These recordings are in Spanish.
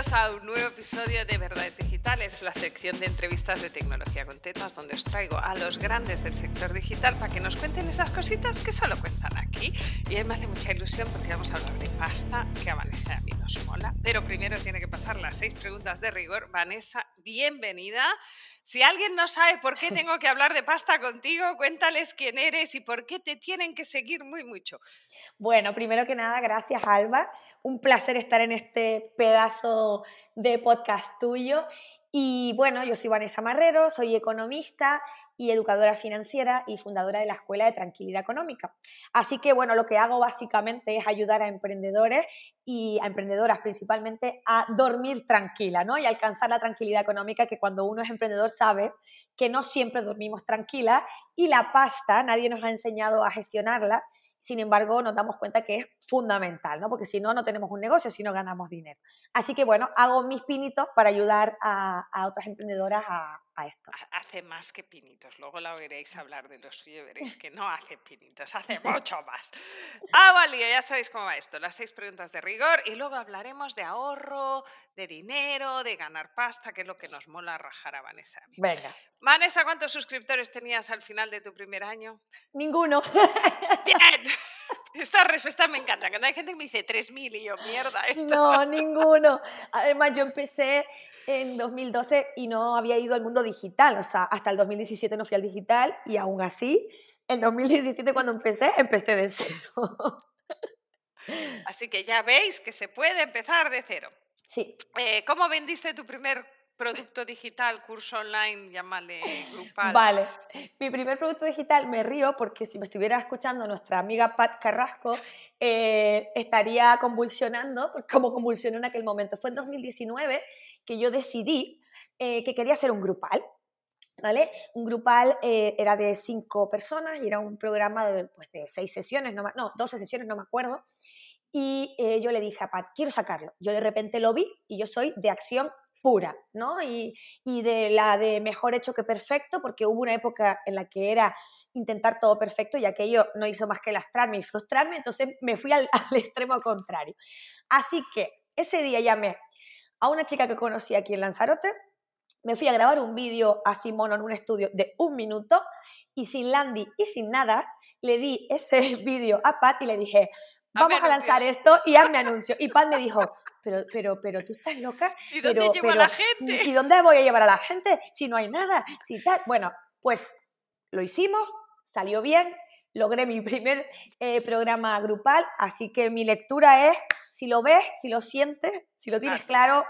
a un nuevo episodio de Verdades Digitales, la sección de entrevistas de tecnología con tetas, donde os traigo a los grandes del sector digital para que nos cuenten esas cositas que solo cuentan aquí. Y a mí me hace mucha ilusión porque vamos a hablar de pasta, que a Vanessa a mí nos mola. Pero primero tiene que pasar las seis preguntas de rigor. Vanessa, bienvenida. Si alguien no sabe por qué tengo que hablar de pasta contigo, cuéntales quién eres y por qué te tienen que seguir muy mucho. Bueno, primero que nada, gracias Alba. Un placer estar en este pedazo de podcast tuyo. Y bueno, yo soy Vanessa Marrero, soy economista y educadora financiera y fundadora de la Escuela de Tranquilidad Económica. Así que bueno, lo que hago básicamente es ayudar a emprendedores y a emprendedoras principalmente a dormir tranquila, ¿no? Y alcanzar la tranquilidad económica que cuando uno es emprendedor sabe que no siempre dormimos tranquila y la pasta nadie nos ha enseñado a gestionarla sin embargo, nos damos cuenta que es fundamental, ¿no? Porque si no, no tenemos un negocio, si no ganamos dinero. Así que bueno, hago mis pinitos para ayudar a, otras emprendedoras a, esto. Hace más que pinitos, luego la oiréis hablar de los suyos, veréis que no hace pinitos, hace mucho más. Ah, vale, ya sabéis cómo va esto, las seis preguntas de rigor y luego hablaremos de ahorro, de dinero, de ganar pasta, que es lo que nos mola rajar a Vanessa. Venga. Vanessa, ¿cuántos suscriptores tenías al final de tu primer año? Ninguno. Bien. Esta respuesta me encanta. Cuando hay gente que me dice 3.000 y yo, mierda, esto. No, ninguno. Además, yo empecé en 2012 y no había ido al mundo digital. O sea, hasta el 2017 no fui al digital y aún así, en 2017 cuando empecé, empecé de cero. Así que ya veis que se puede empezar de cero. Sí. Eh, ¿Cómo vendiste tu primer producto digital, curso online, llámale grupal. Vale, mi primer producto digital me río porque si me estuviera escuchando nuestra amiga Pat Carrasco, eh, estaría convulsionando, como convulsionó en aquel momento. Fue en 2019 que yo decidí eh, que quería hacer un grupal. ¿Vale? Un grupal eh, era de cinco personas y era un programa de, pues, de seis sesiones, no, no, 12 sesiones, no me acuerdo. Y yo le dije a Pat, quiero sacarlo. Yo de repente lo vi y yo soy de acción pura, ¿no? Y, de la de mejor hecho que perfecto, porque hubo una época en la que era intentar todo perfecto y aquello no hizo más que lastrarme y frustrarme, entonces me fui al, extremo contrario. Así que ese día llamé a una chica que conocí aquí en Lanzarote, me fui a grabar un vídeo así mono en un estudio de un minuto y sin Landy y sin nada, le di ese vídeo a Pat y le dije, vamos a lanzar esto y hazme anuncio. Y Pat me dijo, pero, pero, pero tú estás loca. ¿Y dónde pero, llevo a la gente? ¿Y dónde voy a llevar a la gente si no hay nada? Si tal. Bueno, pues lo hicimos, salió bien, logré mi primer eh, programa grupal, así que mi lectura es, si lo ves, si lo sientes, si lo tienes claro,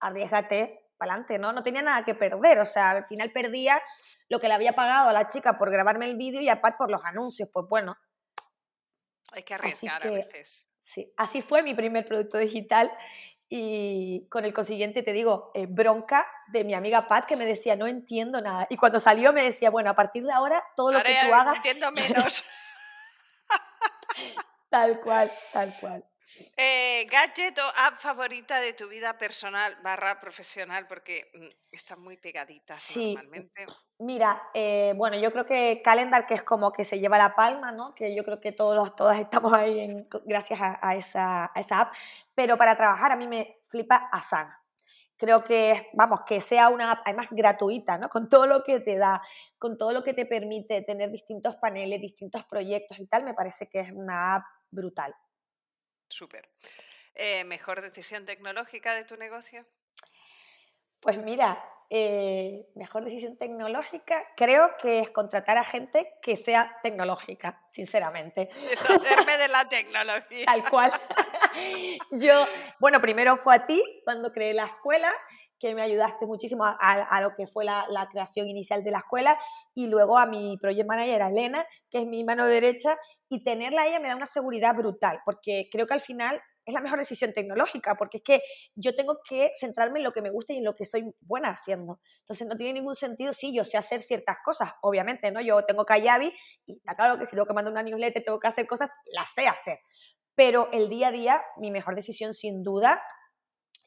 arriesgate para adelante, ¿no? No tenía nada que perder, o sea, al final perdía lo que le había pagado a la chica por grabarme el vídeo y a Pat por los anuncios, pues bueno. Hay que arriesgar a veces. Sí, así fue mi primer producto digital y con el consiguiente, te digo, eh, bronca de mi amiga Pat que me decía, no entiendo nada. Y cuando salió me decía, bueno, a partir de ahora, todo lo que tú hagas... Entiendo menos. tal cual, tal cual. Eh, gadget o app favorita de tu vida personal barra profesional, porque mm, están muy pegaditas sí. normalmente. Mira, eh, bueno, yo creo que Calendar, que es como que se lleva la palma, ¿no? Que yo creo que todos, todas estamos ahí en, gracias a, esa, esa, app. Pero para trabajar a mí me flipa Asana. Creo que, vamos, que sea una app además gratuita, ¿no? Con todo lo que te da, con todo lo que te permite tener distintos paneles, distintos proyectos y tal, me parece que es una app brutal. Súper. Eh, ¿Mejor decisión tecnológica de tu negocio? Pues mira, eh, mejor decisión tecnológica creo que es contratar a gente que sea tecnológica, sinceramente. Deshacerme de la tecnología. Tal cual. Yo, bueno, primero fue a ti cuando creé la escuela, que me ayudaste muchísimo a, lo que fue la, creación inicial de la escuela, y luego a mi project manager, Elena, que es mi mano derecha, y tenerla a ella me da una seguridad brutal, porque creo que al final es la mejor decisión tecnológica, porque es que yo tengo que centrarme en lo que me gusta y en lo que soy buena haciendo. Entonces no tiene ningún sentido, sí, yo sé hacer ciertas cosas, obviamente, ¿no? Yo tengo Kayabi y está claro que si tengo que mandar una newsletter, tengo que hacer cosas, las sé hacer. Pero el día a día, mi mejor decisión sin duda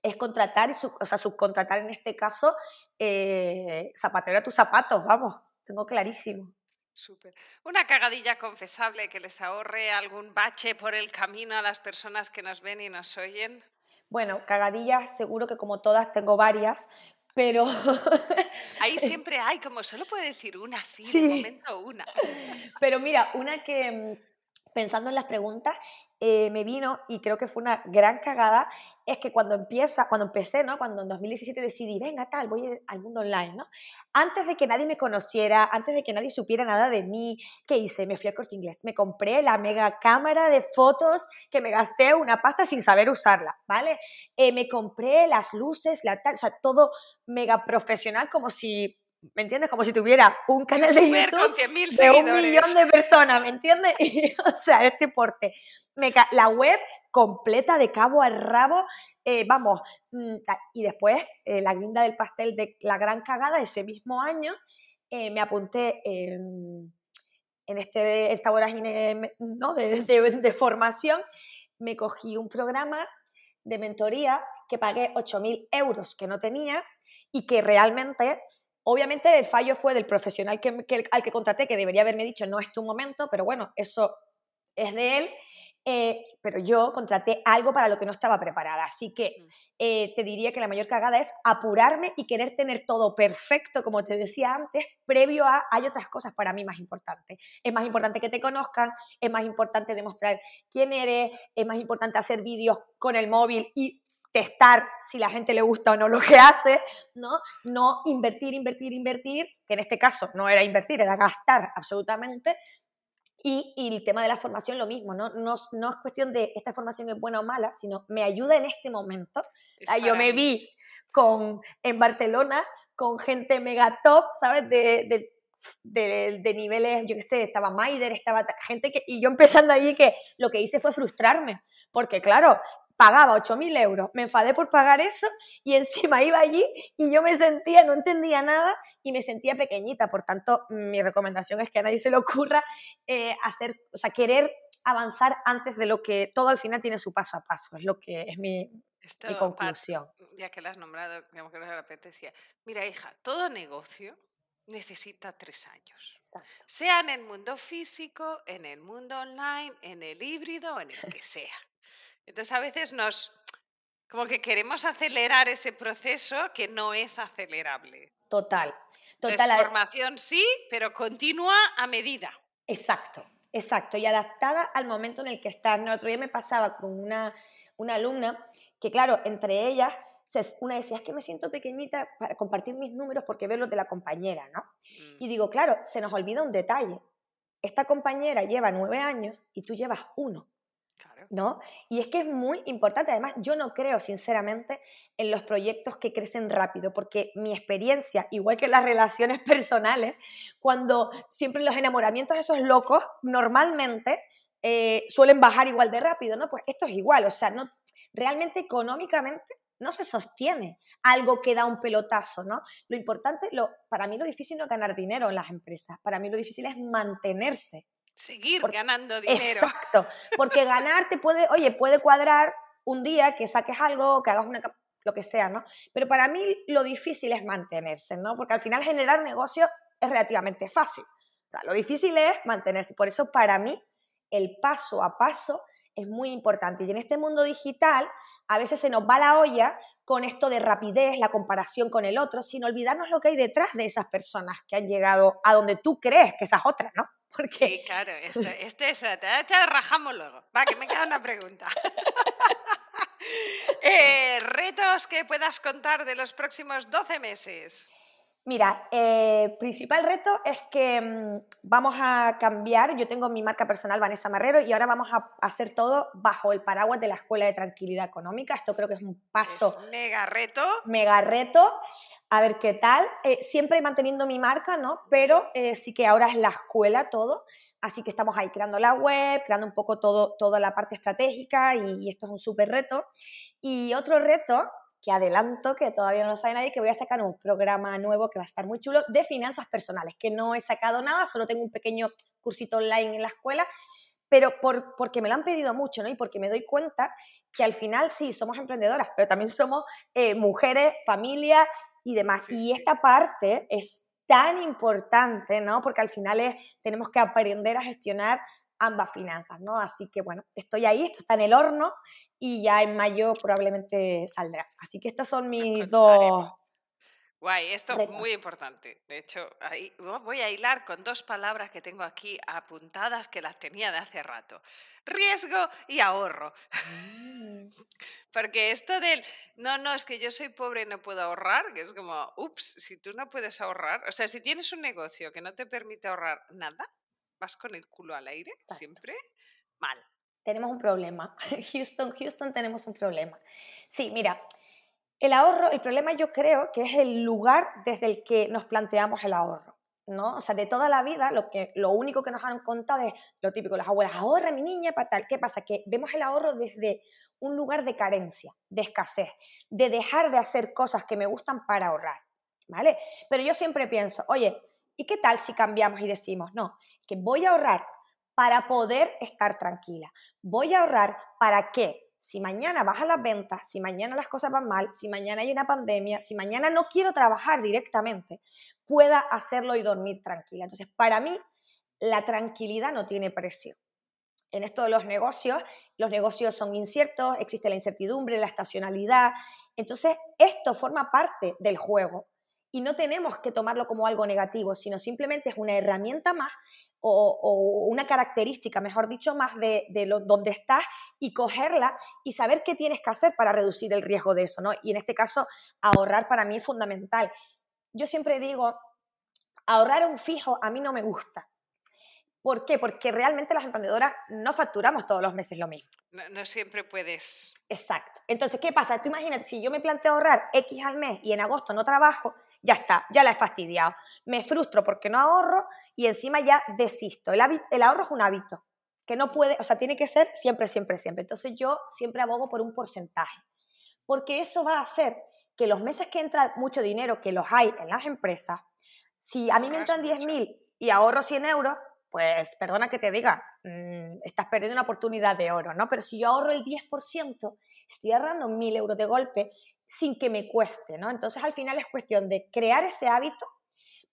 es contratar, o sea, subcontratar en este caso, eh, zapatero a tus zapatos, vamos, tengo clarísimo. Súper. Una cagadilla confesable que les ahorre algún bache por el camino a las personas que nos ven y nos oyen. Bueno, cagadillas seguro que como todas tengo varias, pero... Ahí siempre hay, como solo puede decir una, sí, sí. de momento una. Pero mira, una que mm, pensando en las preguntas, eh, me vino, y creo que fue una gran cagada, es que cuando empieza, cuando empecé, ¿no? Cuando en 2017 decidí, venga, tal, voy al mundo online, ¿no? Antes de que nadie me conociera, antes de que nadie supiera nada de mí, ¿qué hice? Me fui a Corte Inglés, me compré la mega cámara de fotos que me gasté una pasta sin saber usarla, ¿vale? Eh, me compré las luces, la tal, o sea, todo mega profesional, como si ¿me entiendes? Como si tuviera un canal de YouTube de un millón de personas, ¿me entiendes? o sea, este porte. la web completa de cabo a rabo, eh, vamos, mm, y después eh, la guinda del pastel de la gran cagada ese mismo año, eh, me apunté en, este, esta vorágine ¿no? de, de formación, me cogí un programa de mentoría que pagué 8.000 euros que no tenía y que realmente Obviamente el fallo fue del profesional que, al que contraté, que debería haberme dicho, no es tu momento, pero bueno, eso es de él. Eh, pero yo contraté algo para lo que no estaba preparada. Así que mm. eh, te diría que la mayor cagada es apurarme y querer tener todo perfecto, como te decía antes, previo a hay otras cosas para mí más importantes. Es más importante que te conozcan, es más importante demostrar quién eres, es más importante hacer vídeos con el móvil y testar si la gente le gusta o no lo que hace, ¿no? No invertir, invertir, invertir, que en este caso no era invertir, era gastar absolutamente. Y, el tema de la formación lo mismo, ¿no? No, no es cuestión de esta formación es buena o mala, sino me ayuda en este momento. yo me vi con, en Barcelona con gente mega top, ¿sabes? De, de, de, niveles, yo qué sé, estaba Maider, estaba gente que, y yo empezando allí que lo que hice fue frustrarme, porque claro, pagaba 8.000 euros, me enfadé por pagar eso y encima iba allí y yo me sentía, no entendía nada y me sentía pequeñita. Por tanto, mi recomendación es que a nadie se le ocurra eh, hacer, o sea, querer avanzar antes de lo que todo al final tiene su paso a paso, es lo que es mi, conclusión. ya que lo has nombrado, digamos que no apetencia. Mira, hija, todo negocio necesita tres años. Sea en el mundo físico, en el mundo online, en el híbrido, en el que sea. Entonces a veces nos, como que queremos acelerar ese proceso que no es acelerable. Total. Total. La formación sí, pero continúa a medida. Exacto, exacto. Y adaptada al momento en el que estás. El otro día me pasaba con una, una alumna que, claro, entre ellas, una decía, es que me siento pequeñita para compartir mis números porque veo los de la compañera, ¿no? Y mm. digo, claro, se nos olvida un detalle. Esta compañera lleva nueve años y tú llevas uno. ¿No? Y es que es muy importante, además yo no creo sinceramente en los proyectos que crecen rápido, porque mi experiencia, igual que las relaciones personales, cuando siempre los enamoramientos esos locos normalmente eh, suelen bajar igual de rápido, ¿no? Pues esto es igual, o sea, no, realmente económicamente no se sostiene algo que da un pelotazo, ¿no? Lo importante, lo, para mí lo difícil no es ganar dinero en las empresas, para mí lo difícil es mantenerse Seguir ganando dinero. Exacto, porque ganar te puede, oye, puede cuadrar un día que saques algo, que hagas una lo que sea, ¿no? Pero para mí lo difícil es mantenerse, ¿no? Porque al final generar negocio es relativamente fácil. O sea, lo difícil es mantenerse. Por eso para mí el paso a paso es muy importante. Y en este mundo digital a veces se nos va la olla con esto de rapidez, la comparación con el otro, sin olvidarnos lo que hay detrás de esas personas que han llegado a donde tú crees que esas otras, ¿no? Porque... Sí, claro, esto, esto es, te, rajamos luego. Va, que me queda una pregunta. Eh, retos que puedas contar de los próximos 12 meses. Mira, el eh, principal reto es que mm, vamos a cambiar, yo tengo mi marca personal Vanessa Marrero y ahora vamos a hacer todo bajo el paraguas de la Escuela de Tranquilidad Económica. Esto creo que es un paso. mega reto. Mega reto. A ver qué tal. Eh, siempre manteniendo mi marca, ¿no? Pero eh, sí que ahora es la escuela todo. Así que estamos ahí creando la web, creando un poco todo, toda la parte estratégica y, y esto es un súper reto. Y otro reto que adelanto, que todavía no lo sabe nadie, que voy a sacar un programa nuevo que va a estar muy chulo de finanzas personales, que no he sacado nada, solo tengo un pequeño cursito online en la escuela, pero por, porque me lo han pedido mucho, ¿no? Y porque me doy cuenta que al final sí, somos emprendedoras, pero también somos eh, mujeres, familia y demás. y esta parte es tan importante, ¿no? Porque al final es, tenemos que aprender a gestionar ambas finanzas, ¿no? Así que bueno, estoy ahí, esto está en el horno y ya en mayo probablemente saldrá. Así que estas son mis dos Guay, esto es muy importante. De hecho, ahí voy a hilar con dos palabras que tengo aquí apuntadas que las tenía de hace rato. Riesgo y ahorro. Mm. Porque esto del, no, no, es que yo soy pobre y no puedo ahorrar, que es como, ups, si tú no puedes ahorrar, o sea, si tienes un negocio que no te permite ahorrar nada, vas con el culo al aire, siempre mal. Tenemos un problema. Houston, Houston, tenemos un problema. Sí, mira, el ahorro, el problema yo creo que es el lugar desde el que nos planteamos el ahorro. ¿no? O sea, de toda la vida, lo, que, lo único que nos han contado es lo típico, las abuelas, ahorra mi niña para tal. ¿Qué pasa? Que vemos el ahorro desde un lugar de carencia, de escasez, de dejar de hacer cosas que me gustan para ahorrar, ¿vale? Pero yo siempre pienso, oye, ¿y qué tal si cambiamos y decimos, no, que voy a ahorrar para poder estar tranquila? Voy a ahorrar para qué? si mañana bajan las ventas, si mañana las cosas van mal, si mañana hay una pandemia, si mañana no quiero trabajar directamente, pueda hacerlo y dormir tranquila. Entonces, para mí, la tranquilidad no tiene precio. En esto de los negocios, los negocios son inciertos, existe la incertidumbre, la estacionalidad. Entonces, esto forma parte del juego y no tenemos que tomarlo como algo negativo, sino simplemente es una herramienta más o, una característica, mejor dicho, más de, lo, donde estás y cogerla y saber qué tienes que hacer para reducir el riesgo de eso, ¿no? Y en este caso, ahorrar para mí es fundamental. Yo siempre digo, ahorrar un fijo a mí no me gusta. ¿Por qué? Porque realmente las emprendedoras no facturamos todos los meses lo mismo. No, siempre puedes. Exacto. Entonces, ¿qué pasa? Tú imagínate, si yo me planteo ahorrar X al mes y en agosto no trabajo, ya está, ya la he fastidiado. Me frustro porque no ahorro y encima ya desisto. El, el ahorro es un hábito que no puede, o sea, tiene que ser siempre, siempre, siempre. Entonces yo siempre abogo por un porcentaje, porque eso va a hacer que los meses que entra mucho dinero, que los hay en las empresas, si a mí me entran 10.000 y ahorro 100 euros, pues perdona que te diga, mm, estás perdiendo una oportunidad de oro, ¿no? Pero si yo ahorro el 10%, estoy ahorrando 1.000 euros de golpe sin que me cueste, ¿no? Entonces al final es cuestión de crear ese hábito,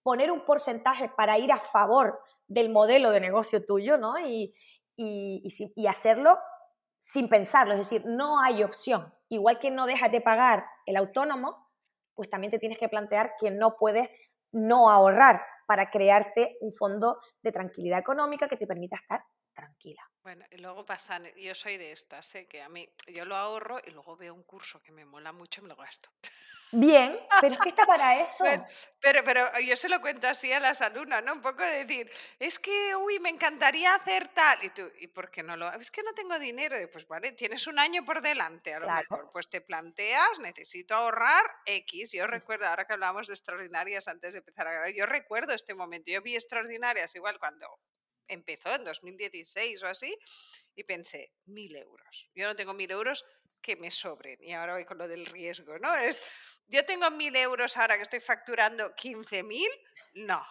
poner un porcentaje para ir a favor del modelo de negocio tuyo, ¿no? Y, y, y, hacerlo sin pensarlo, es decir, no hay opción. Igual que no dejas de pagar el autónomo, pues también te tienes que plantear que no puedes no ahorrar para crearte un fondo de tranquilidad económica que te permita estar tranquila. Bueno, y luego pasan, yo soy de estas, ¿eh? que a mí, yo lo ahorro y luego veo un curso que me mola mucho y me lo gasto. Bien, pero es que está para eso. Pero, pero, yo se lo cuento así a las alumnas, ¿no? Un poco de decir, es que, uy, me encantaría hacer tal. Y tú, ¿y por qué no lo Es que no tengo dinero. Y pues vale, tienes un año por delante, a lo mejor. Pues te planteas, necesito ahorrar X. Yo recuerdo, ahora que hablábamos de extraordinarias antes de empezar a grabar, yo recuerdo este momento. Yo vi extraordinarias igual cuando empezó en 2016 o así, y pensé, mil euros. Yo no tengo mil euros que me sobren. Y ahora voy con lo del riesgo, ¿no? Es, yo tengo mil euros ahora que estoy facturando 15 mil, no.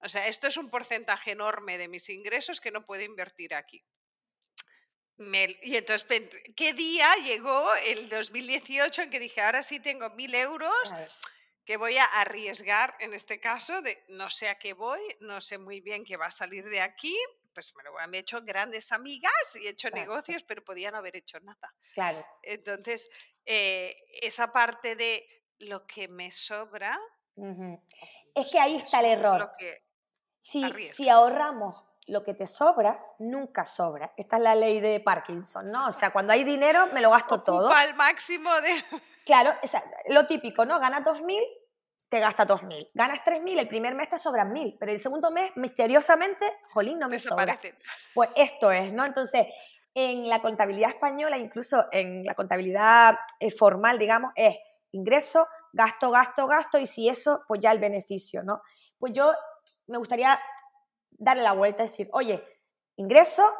O sea, esto es un porcentaje enorme de mis ingresos que no puedo invertir aquí. y entonces, ¿qué día llegó el 2018 en que dije, ahora sí tengo mil euros? Que voy a arriesgar en este caso de no sé a qué voy, no sé muy bien qué va a salir de aquí, pues me lo han hecho grandes amigas y he hecho negocios, pero podían haber hecho nada. Claro. Entonces, eh, esa parte de lo que me sobra. Es que ahí está el error. si, si ahorramos lo que te sobra, nunca sobra. Esta es la ley de Parkinson, ¿no? O sea, cuando hay dinero, me lo gasto todo. al máximo de... Claro, lo típico, ¿no? Ganas 2.000, te gastas 2.000. Ganas 3.000, el primer mes te sobran 1.000, pero el segundo mes, misteriosamente, jolín, no me sobra. Pues esto es, ¿no? Entonces, en la contabilidad española, incluso en la contabilidad eh, formal, digamos, es ingreso, gasto, gasto, gasto, y si eso, pues ya el beneficio, ¿no? Pues yo me gustaría darle la vuelta y decir, oye, ingreso,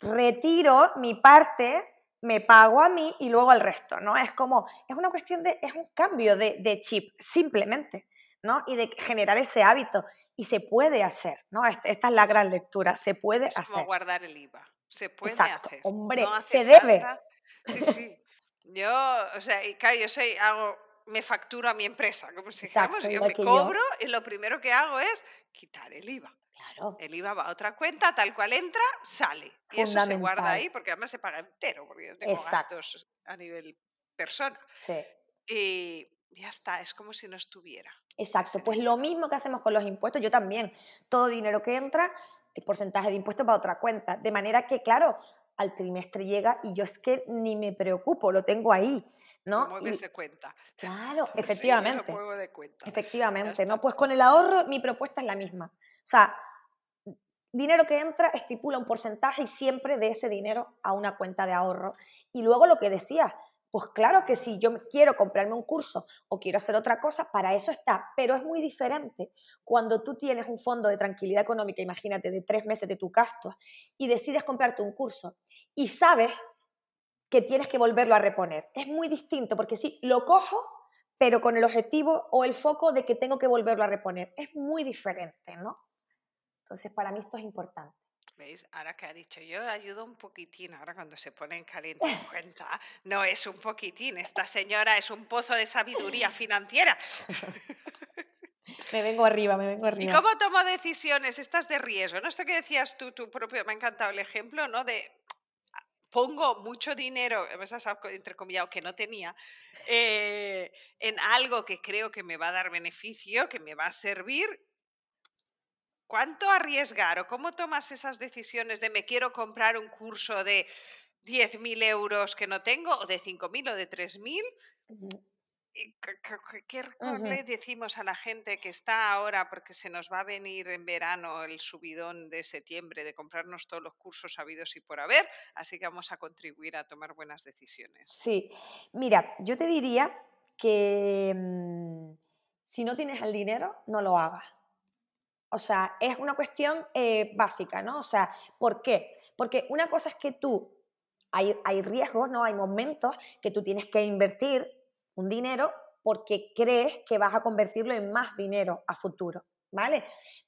retiro mi parte me pago a mí y luego el resto, ¿no? Es como, es una cuestión de, es un cambio de, chip, simplemente, ¿no? Y de generar ese hábito. Y se puede hacer, ¿no? Esta, es la gran lectura, se puede es hacer. Como guardar el IVA, se puede hacer. Hombre, se debe. Sí, sí. Yo, o sea, y claro, yo soy, hago, me facturo a mi empresa, como si digamos, yo me cobro y lo primero que hago es quitar el IVA. Claro. El IVA va a otra cuenta, tal cual entra, sale. Y eso se guarda ahí porque además se paga entero, porque yo tengo Exacto. gastos a nivel persona. Sí. Y ya está, es como si no estuviera. Exacto, pues lo mismo que hacemos con los impuestos, yo también. Todo dinero que entra, el porcentaje de impuestos va a otra cuenta. De manera que, claro, al trimestre llega y yo es que ni me preocupo, lo tengo ahí, ¿no? mueves de cuenta. claro, Sí, yo lo efectivamente. muevo de cuenta. Efectivamente, ¿no? Pues con el ahorro mi propuesta es la misma. O sea, dinero que entra estipula un porcentaje y siempre de ese dinero a una cuenta de ahorro. Y luego lo que decía, pues claro que si yo quiero comprarme un curso o quiero hacer otra cosa, para eso está, pero es muy diferente cuando tú tienes un fondo de tranquilidad económica, imagínate, de tres meses de tu gasto, y decides comprarte un curso y sabes que tienes que volverlo a reponer. Es muy distinto porque sí, lo cojo, pero con el objetivo o el foco de que tengo que volverlo a reponer. Es muy diferente, ¿no? Entonces, para mí esto es importante. ¿Veis? Ahora que ha dicho yo ayudo un poquitín, ahora cuando se pone en caliente en cuenta, no es un poquitín, esta señora es un pozo de sabiduría financiera. Me vengo arriba, me vengo ¿Y arriba. cómo tomo decisiones estas de riesgo? ¿No? Esto que decías tú, tu propio, me ha encantado el ejemplo, ¿no? De ah, pongo mucho dinero, algo entrecomillado que no tenía, eh, en algo que creo que me va a dar beneficio, que me va a servir. ¿Cuánto arriesgar o cómo tomas esas decisiones de me quiero comprar un curso de 10.000 euros que no tengo o de 5.000 o de 3.000? Ujú. ¿Y ¿Qué, le decimos a la gente que está ahora, porque se nos va a venir en verano el subidón de septiembre, de comprarnos todos los cursos habidos y por haber? Así que vamos a contribuir a tomar buenas decisiones. Sí, mira, yo te diría que mm, si no tienes el dinero, no lo hagas. O sea, es una cuestión eh, básica, ¿no? O sea, ¿por qué? Porque una cosa es que tú, hay, hay riesgos, ¿no? Hay momentos que tú tienes que invertir un dinero porque crees que vas a convertirlo en más dinero a futuro, ¿vale?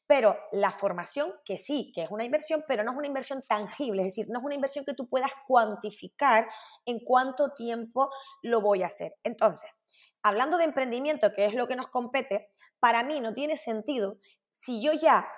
Pero la formación, que sí, que es una inversión, pero no es una inversión tangible, es decir, no es una inversión que tú puedas cuantificar en cuánto tiempo lo voy a hacer. Entonces, hablando de emprendimiento, que es lo que nos compete, para mí no tiene sentido si yo ya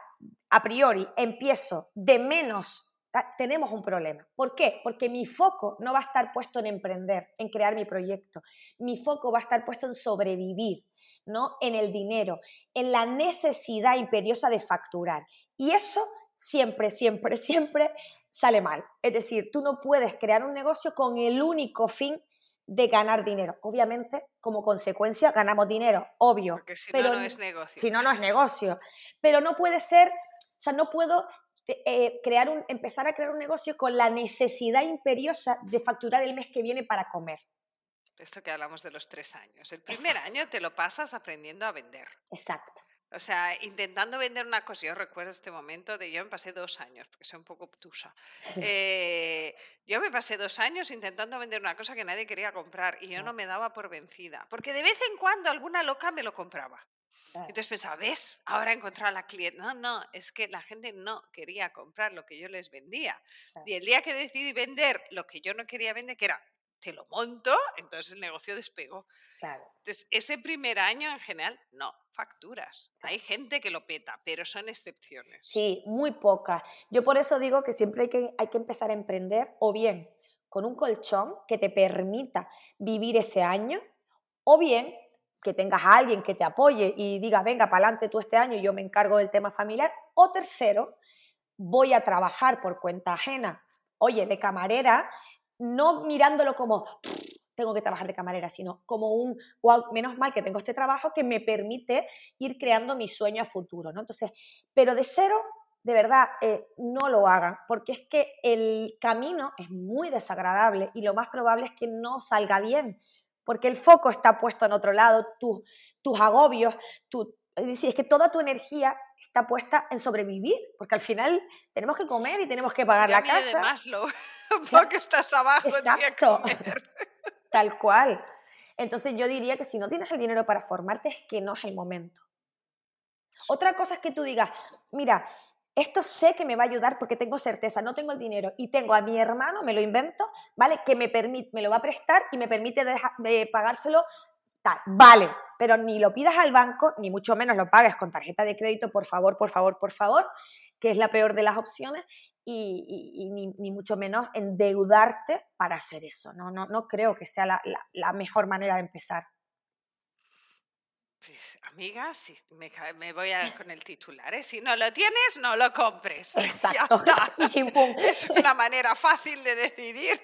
a priori empiezo de menos, tenemos un problema. ¿Por qué? Porque mi foco no va a estar puesto en emprender, en crear mi proyecto. Mi foco va a estar puesto en sobrevivir, ¿no? En el dinero, en la necesidad imperiosa de facturar. Y eso siempre, siempre, siempre sale mal. Es decir, tú no puedes crear un negocio con el único fin de ganar dinero. Obviamente, como consecuencia, ganamos dinero, obvio. Porque si pero no, no es negocio. si no, no es negocio. Pero no puede ser, o sea, no puedo eh, crear un, empezar a crear un negocio con la necesidad imperiosa de facturar el mes que viene para comer. Esto que hablamos de los tres años. El primer año te lo pasas aprendiendo a vender. Exacto. O sea, intentando vender una cosa. Yo recuerdo este momento de yo me pasé dos años, porque soy un poco obtusa. Eh, yo me pasé dos años intentando vender una cosa que nadie quería comprar y yo no me daba por vencida. Porque de vez en cuando alguna loca me lo compraba. Entonces pensaba, ¿ves? Ahora he encontrado a la cliente. No, no, es que la gente no quería comprar lo que yo les vendía. Y el día que decidí vender lo que yo no quería vender, que era, te lo monto, entonces el negocio despegó. Claro. Entonces, ese primer año en general, no, facturas. Hay gente que lo peta, pero son excepciones. Sí, muy pocas. Yo por eso digo que siempre hay que, hay que empezar a emprender o bien con un colchón que te permita vivir ese año o bien que tengas a alguien que te apoye y diga, venga, para adelante tú este año y yo me encargo del tema familiar. O tercero, voy a trabajar por cuenta ajena. Oye, de camarera, no mirándolo como tengo que trabajar de camarera, sino como un, wow, menos mal que tengo este trabajo que me permite ir creando mi sueño a futuro, ¿no? Entonces, pero de cero, de verdad, eh, no lo hagan, porque es que el camino es muy desagradable y lo más probable es que no salga bien, porque el foco está puesto en otro lado, tu, tus agobios, tu, es decir, es que toda tu energía está puesta en sobrevivir, porque al final tenemos que comer y tenemos que pagar la Pirámide de casa. Maslow, porque estás abajo, Exacto. comer. Tal cual. Entonces yo diría que si no tienes el dinero para formarte es que no es el momento. Otra cosa es que tú digas, mira, esto sé que me va a ayudar porque tengo certeza, no tengo el dinero y tengo a mi hermano, me lo invento, ¿vale? Que me, permite, me lo va a prestar y me permite deja- de pagárselo tal, vale, pero ni lo pidas al banco, ni mucho menos lo pagues con tarjeta de crédito, por favor, por favor, por favor, que es la peor de las opciones, y, ni, mucho menos endeudarte para hacer eso. No, no, no creo que sea la, mejor manera de empezar. Pues, amiga, si me, voy a, con el titular, ¿eh? si no lo tienes, no lo compres. Exacto. Es una manera fácil de decidir.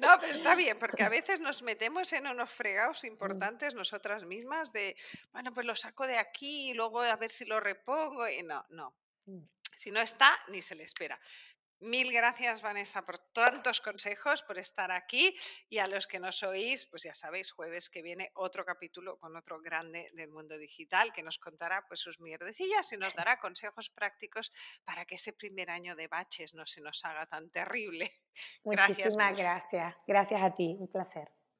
No, pero está bien, porque a veces nos metemos en unos fregados mm. importantes nosotras mismas de, bueno, pues lo saco de aquí y luego a ver si lo repongo. Y no, no. Mm. Si no está, ni se le espera. Mil gracias, Vanessa, por tantos consejos, por estar aquí. Y a los que nos oís, pues ya sabéis, jueves que viene otro capítulo con otro grande del mundo digital que nos contará pues sus mierdecillas y nos dará consejos prácticos para que ese primer año de baches no se nos haga tan terrible. Muchísimas gracias. Gracias a ti, un placer.